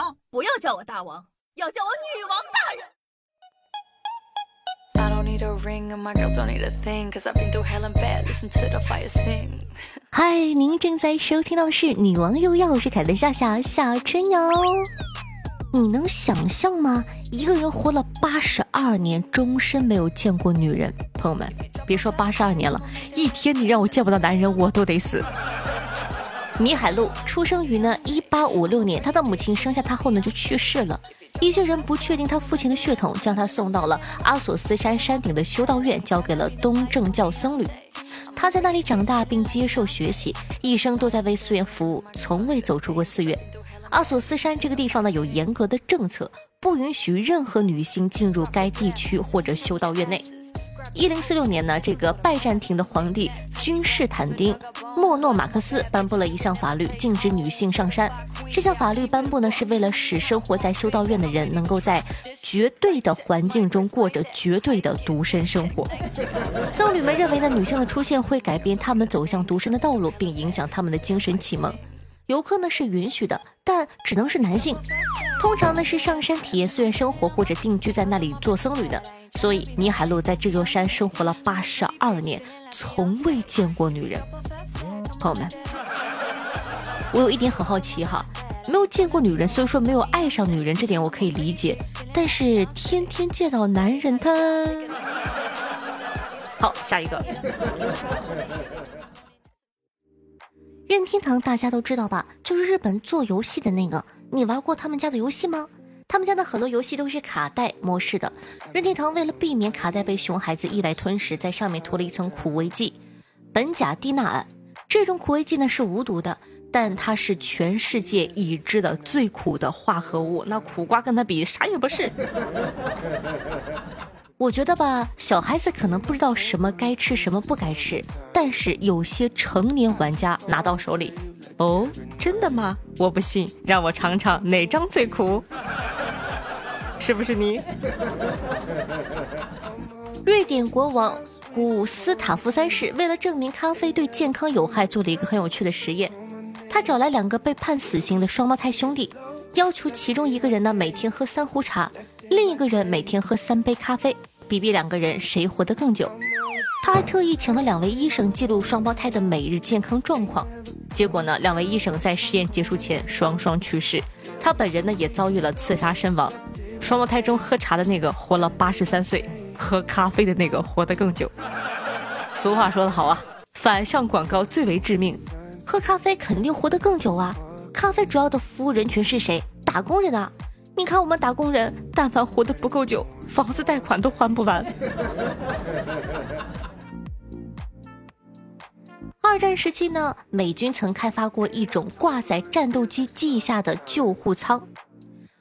王，不要叫我大王，要叫我女王大人。嗨，您正在收听到的是《女王又要》，我是凯的夏夏夏春瑶。你能想象吗？一个人活了八十二年，终身没有见过女人。朋友们，别说八十二年了，一天你让我见不到男人，我都得死。米海路出生于呢一八五六年，他的母亲生下他后呢就去世了。一些人不确定他父亲的血统，将他送到了阿索斯山山顶的修道院，交给了东正教僧侣。他在那里长大并接受学习，一生都在为寺院服务，从未走出过寺院。阿索斯山这个地方呢有严格的政策，不允许任何女性进入该地区或者修道院内。一零四六年呢，这个拜占庭的皇帝君士坦丁·莫诺马克思颁布了一项法律，禁止女性上山。这项法律颁布呢，是为了使生活在修道院的人能够在绝对的环境中过着绝对的独身生活。僧侣们认为呢，女性的出现会改变他们走向独身的道路，并影响他们的精神启蒙。游客呢是允许的，但只能是男性。通常呢是上山体验寺院生活或者定居在那里做僧侣的。所以，倪海璐在这座山生活了八十二年，从未见过女人。朋友们，我有一点很好奇哈，没有见过女人，所以说没有爱上女人，这点我可以理解。但是天天见到男人，他……好，下一个。任天堂大家都知道吧？就是日本做游戏的那个，你玩过他们家的游戏吗？他们家的很多游戏都是卡带模式的。任天堂为了避免卡带被熊孩子意外吞食，在上面涂了一层苦味剂——苯甲地钠胺。这种苦味剂呢是无毒的，但它是全世界已知的最苦的化合物。那苦瓜跟它比啥也不是。我觉得吧，小孩子可能不知道什么该吃，什么不该吃，但是有些成年玩家拿到手里，哦，真的吗？我不信，让我尝尝哪张最苦。是不是你？瑞典国王古斯塔夫三世为了证明咖啡对健康有害，做了一个很有趣的实验。他找来两个被判死刑的双胞胎兄弟，要求其中一个人呢每天喝三壶茶，另一个人每天喝三杯咖啡，比比两个人谁活得更久。他还特意请了两位医生记录双胞胎的每日健康状况。结果呢，两位医生在实验结束前双双去世，他本人呢也遭遇了刺杀身亡。双胞胎中喝茶的那个活了八十三岁，喝咖啡的那个活得更久。俗话说得好啊，反向广告最为致命。喝咖啡肯定活得更久啊！咖啡主要的服务人群是谁？打工人啊！你看我们打工人，但凡活得不够久，房子贷款都还不完。二战时期呢，美军曾开发过一种挂在战斗机机翼下的救护舱。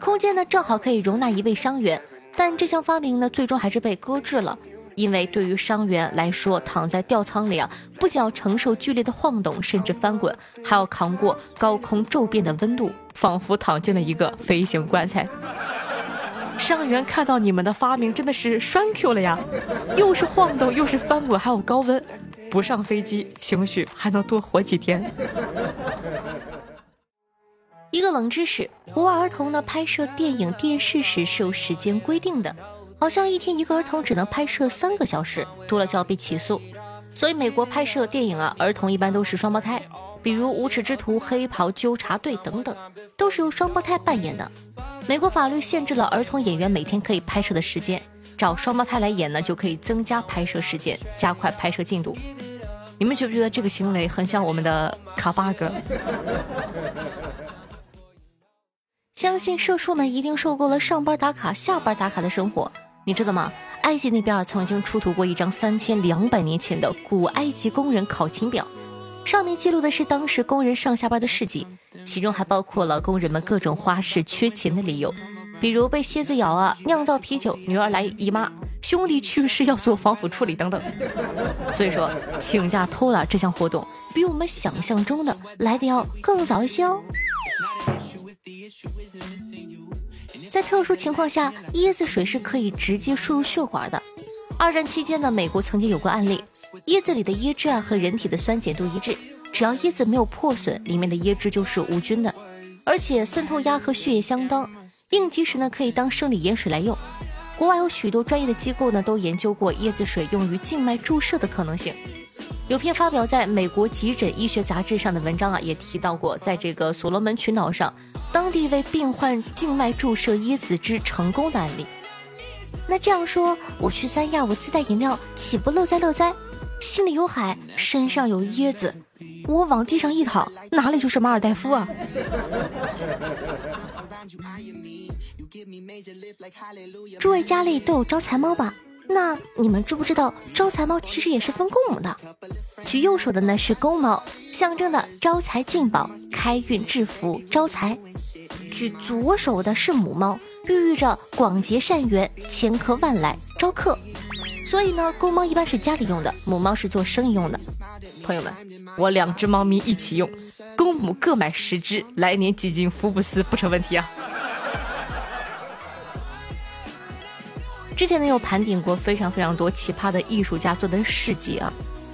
空间呢正好可以容纳一位伤员，但这项发明呢最终还是被搁置了，因为对于伤员来说，躺在吊舱里啊，不仅要承受剧烈的晃动，甚至翻滚，还要扛过高空骤变的温度，仿佛躺进了一个飞行棺材。伤员看到你们的发明真的是栓 Q 了呀，又是晃动，又是翻滚，还有高温，不上飞机，兴许还能多活几天。一个冷知识：国外儿童呢拍摄电影、电视时是有时间规定的，好像一天一个儿童只能拍摄三个小时，多了就要被起诉。所以美国拍摄电影啊，儿童一般都是双胞胎，比如《无耻之徒》《黑袍纠察队》等等，都是由双胞胎扮演的。美国法律限制了儿童演员每天可以拍摄的时间，找双胞胎来演呢，就可以增加拍摄时间，加快拍摄进度。你们觉不觉得这个行为很像我们的卡巴哥？相信社畜们一定受够了上班打卡、下班打卡的生活，你知道吗？埃及那边曾经出土过一张三千两百年前的古埃及工人考勤表，上面记录的是当时工人上下班的事迹，其中还包括了工人们各种花式缺勤的理由，比如被蝎子咬啊、酿造啤酒、女儿来姨妈、兄弟去世要做防腐处理等等。所以说，请假偷懒这项活动比我们想象中的来的要更早一些哦。在特殊情况下，椰子水是可以直接输入血管的。二战期间呢，美国曾经有过案例，椰子里的椰汁啊和人体的酸碱度一致，只要椰子没有破损，里面的椰汁就是无菌的。而且渗透压和血液相当，应急时呢可以当生理盐水来用。国外有许多专业的机构呢都研究过椰子水用于静脉注射的可能性。有篇发表在美国急诊医学杂志上的文章啊，也提到过，在这个所罗门群岛上，当地为病患静脉注射椰子汁成功的案例。那这样说，我去三亚，我自带饮料，岂不乐哉乐哉？心里有海，身上有椰子，我往地上一躺，哪里就是马尔代夫啊！诸位家里都有招财猫吧？那你们知不知道招财猫其实也是分公母的？举右手的呢是公猫，象征的招财进宝、开运致富、招财；举左手的是母猫，寓意着广结善缘、千客万来、招客。所以呢，公猫一般是家里用的，母猫是做生意用的。朋友们，我两只猫咪一起用，公母各买十只，来年挤进福布斯不成问题啊！之前呢，有盘点过非常非常多奇葩的艺术家做的事迹啊。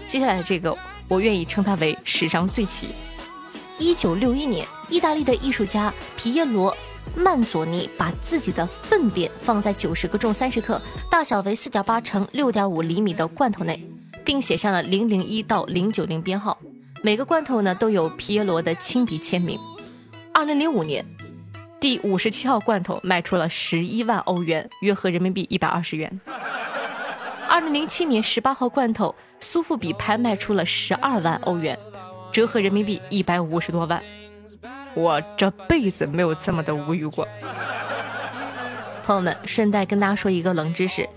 接下来这个，我愿意称它为史上最奇。一九六一年，意大利的艺术家皮耶罗。曼佐尼把自己的粪便放在九十个重三十克、大小为四点八乘六点五厘米的罐头内，并写上了零零一到零九零编号。每个罐头呢都有皮耶罗的亲笔签名。二零零五年，第五十七号罐头卖出了十一万欧元，约合人民币一百二十元。二零零七年十八号罐头，苏富比拍卖出了十二万欧元，折合人民币一百五十多万。我这辈子没有这么的无语过。朋友们，顺带跟大家说一个冷知识：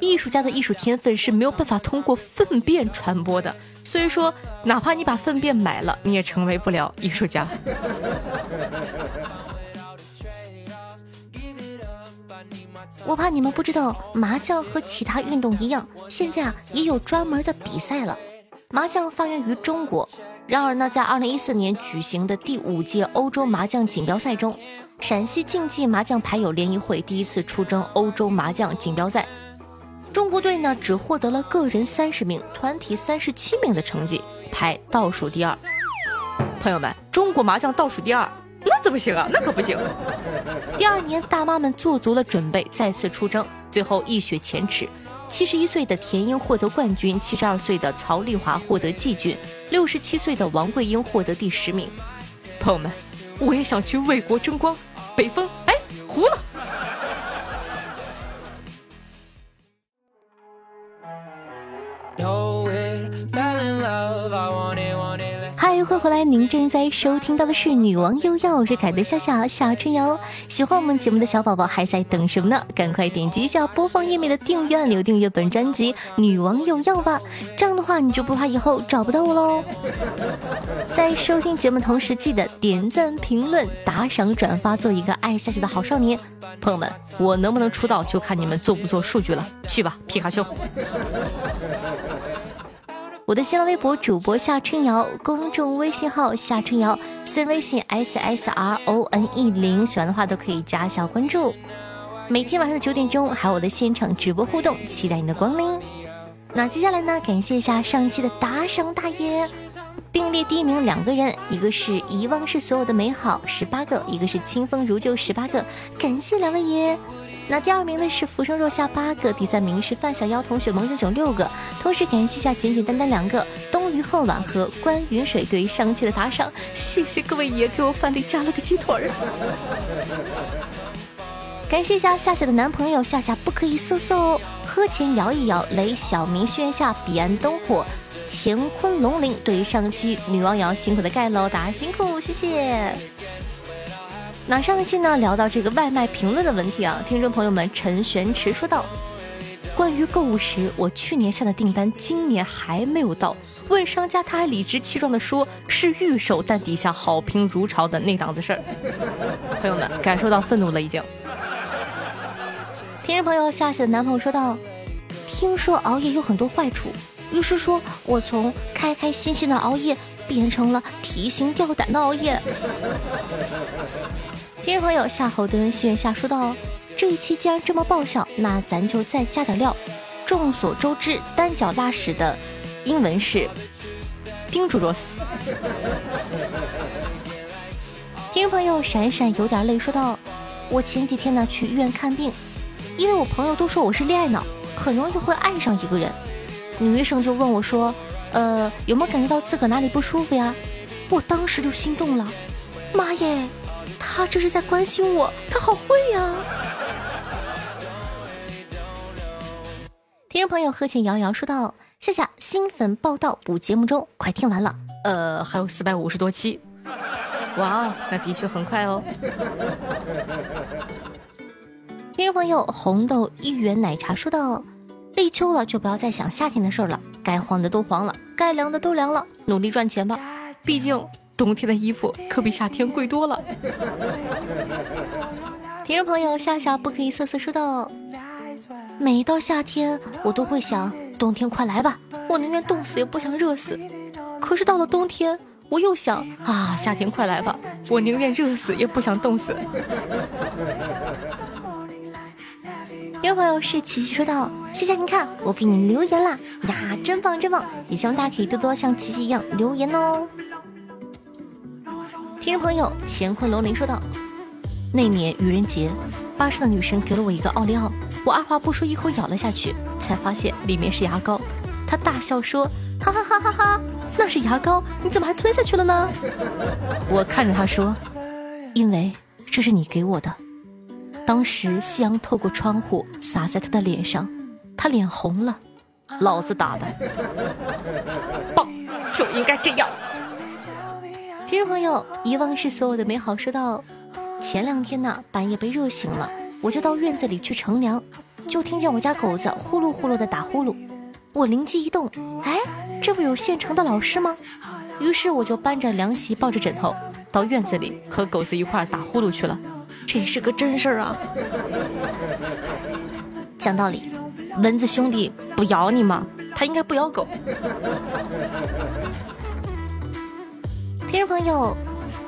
艺术家的艺术天分是没有办法通过粪便传播的。所以说，哪怕你把粪便买了，你也成为不了艺术家。我怕你们不知道，麻将和其他运动一样，现在啊也有专门的比赛了。麻将发源于中国。然而呢，在二零一四年举行的第五届欧洲麻将锦标赛中，陕西竞技麻将牌友联谊会第一次出征欧洲麻将锦标赛，中国队呢只获得了个人三十名、团体三十七名的成绩，排倒数第二。朋友们，中国麻将倒数第二，怎么行啊？那可不行。第二年，大妈们做足了准备，再次出征，最后一雪前耻。七十一岁的田英获得冠军，七十二岁的曹丽华获得季军，六十七岁的王桂英获得第十名。朋友们，我也想去为国争光。北风，哎，糊了。欢迎回来！您正在收听到的是《女王又要》，我是凯的夏夏夏春瑶。喜欢我们节目的小宝宝还在等什么呢？赶快点击一下播放页面的订阅按钮，订阅本专辑《女王又要》吧。这样的话，你就不怕以后找不到我喽。在收听节目同时，记得点赞、评论、打赏、转发，做一个爱夏夏的好少年。朋友们，我能不能出道，就看你们做不做数据了。去吧，皮卡丘。我的新浪微博主播夏春瑶，公众微信号夏春瑶，私人微信 s s r o n e 零，喜欢的话都可以加小关注。每天晚上的九点钟还有我的现场直播互动，期待你的光临。那接下来呢，感谢一下上期的打赏大爷，并列第一名两个人，一个是遗忘是所有的美好十八个，一个是清风如旧十八个，感谢两位爷。那第二名呢是浮生若夏八个，第三名是范小妖同学萌九九六个，同时感谢一下简简单单两个冬鱼恨晚和关云水对于上期的打赏，谢谢各位爷给我饭里加了个鸡腿儿。感谢一下夏夏的男朋友夏夏不可以色色哦，喝前摇一摇，雷小明轩下彼岸灯火，乾坤龙鳞对于上期女王瑶辛苦的盖楼，大家辛苦，谢谢。那上一期呢聊到这个外卖评论的问题啊，听众朋友们陈玄池说道：“关于购物时，我去年下的订单今年还没有到，问商家他还理直气壮的说是预售，但底下好评如潮的那档子事儿。”朋友们感受到愤怒了已经。听众朋友夏夏的男朋友说道：“听说熬夜有很多坏处，于是说我从开开心心的熬夜变成了提心吊胆的熬夜。”听众朋友夏侯惇心愿下说道：“这一期既然这么爆笑，那咱就再加点料。众所周知，单脚拉屎的英文是 dangerous。听众朋友闪闪有点累说道：“我前几天呢去医院看病，因为我朋友都说我是恋爱脑，很容易会爱上一个人。女医生就问我说：‘呃，有没有感觉到自个哪里不舒服呀？’我当时就心动了，妈耶，他这是在关心我，他好会呀！”听众朋友贺庆瑶瑶说道：“夏夏新粉报道补节目中，快听完了，呃，还有四百五十多期。”哇，那的确很快哦。听众朋友，红豆一元奶茶说道：“立秋了，就不要再想夏天的事儿了，该黄的都黄了，该凉的都凉了，努力赚钱吧。毕竟冬天的衣服可比夏天贵多了。”听众朋友，夏夏不可以瑟瑟说道：“每到夏天，我都会想，冬天快来吧，我宁愿冻死也不想热死。可是到了冬天。”我又想啊，夏天快来吧！我宁愿热死也不想冻死。听众朋友是琪琪说道：“谢谢你看，我给你留言啦呀，真棒真棒！也希望大家可以多多像琪琪一样留言哦。”听众朋友乾坤龙鳞说道：“那年愚人节，巴士的女生给了我一个奥利奥，我二话不说一口咬了下去，才发现里面是牙膏。她大笑说：哈哈哈哈哈。”那是牙膏，你怎么还吞下去了呢？我看着他说：“因为这是你给我的。”当时夕阳透过窗户洒在他的脸上，他脸红了。老子打的，棒，就应该这样。听众朋友，遗忘是所有的美好。说到前两天呢，半夜被热醒了，我就到院子里去乘凉，就听见我家狗子呼噜呼噜的打呼噜。我灵机一动，哎，这不有现成的老师吗？于是我就搬着凉席，抱着枕头，到院子里和狗子一块打呼噜去了。这是个真事儿啊！讲道理，蚊子兄弟不咬你吗？他应该不咬狗。听众朋友，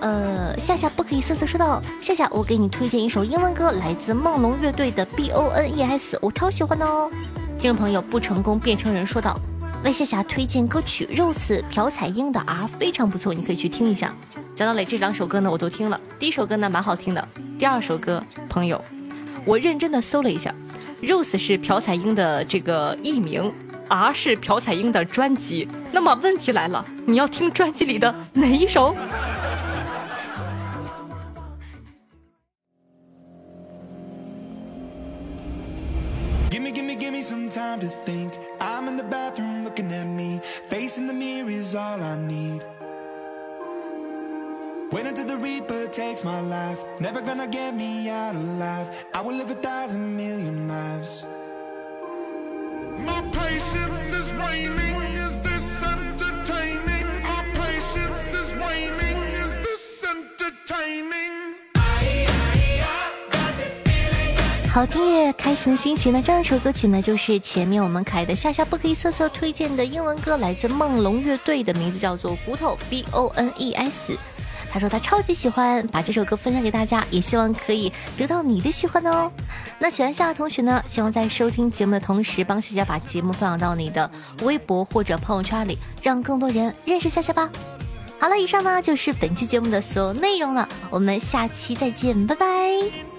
呃，夏夏不可以瑟瑟说道：夏夏，我给你推荐一首英文歌，来自梦龙乐队的 B O N E S，我超喜欢的哦。听众朋友不成功变成人说道：“为夏夏推荐歌曲《Rose》朴彩英的 R 非常不错，你可以去听一下。”讲道磊，这两首歌呢我都听了，第一首歌呢蛮好听的，第二首歌朋友，我认真的搜了一下，《Rose》是朴彩英的这个艺名，R 是朴彩英的专辑。那么问题来了，你要听专辑里的哪一首？some time to think. I'm in the bathroom looking at me. Facing the mirrors all I need. Wait until the Reaper takes my life. Never gonna get me out alive. I will live a thousand million lives. 好听耶，开心的心情那？这样一首歌曲呢，就是前面我们可爱的夏夏不可以瑟瑟推荐的英文歌，来自梦龙乐队的名字叫做《骨头》B O N E S。他说他超级喜欢，把这首歌分享给大家，也希望可以得到你的喜欢哦。那喜欢夏夏同学呢，希望在收听节目的同时，帮夏夏把节目分享到你的微博或者朋友圈里，让更多人认识夏夏吧。好了，以上呢就是本期节目的所有内容了，我们下期再见，拜拜。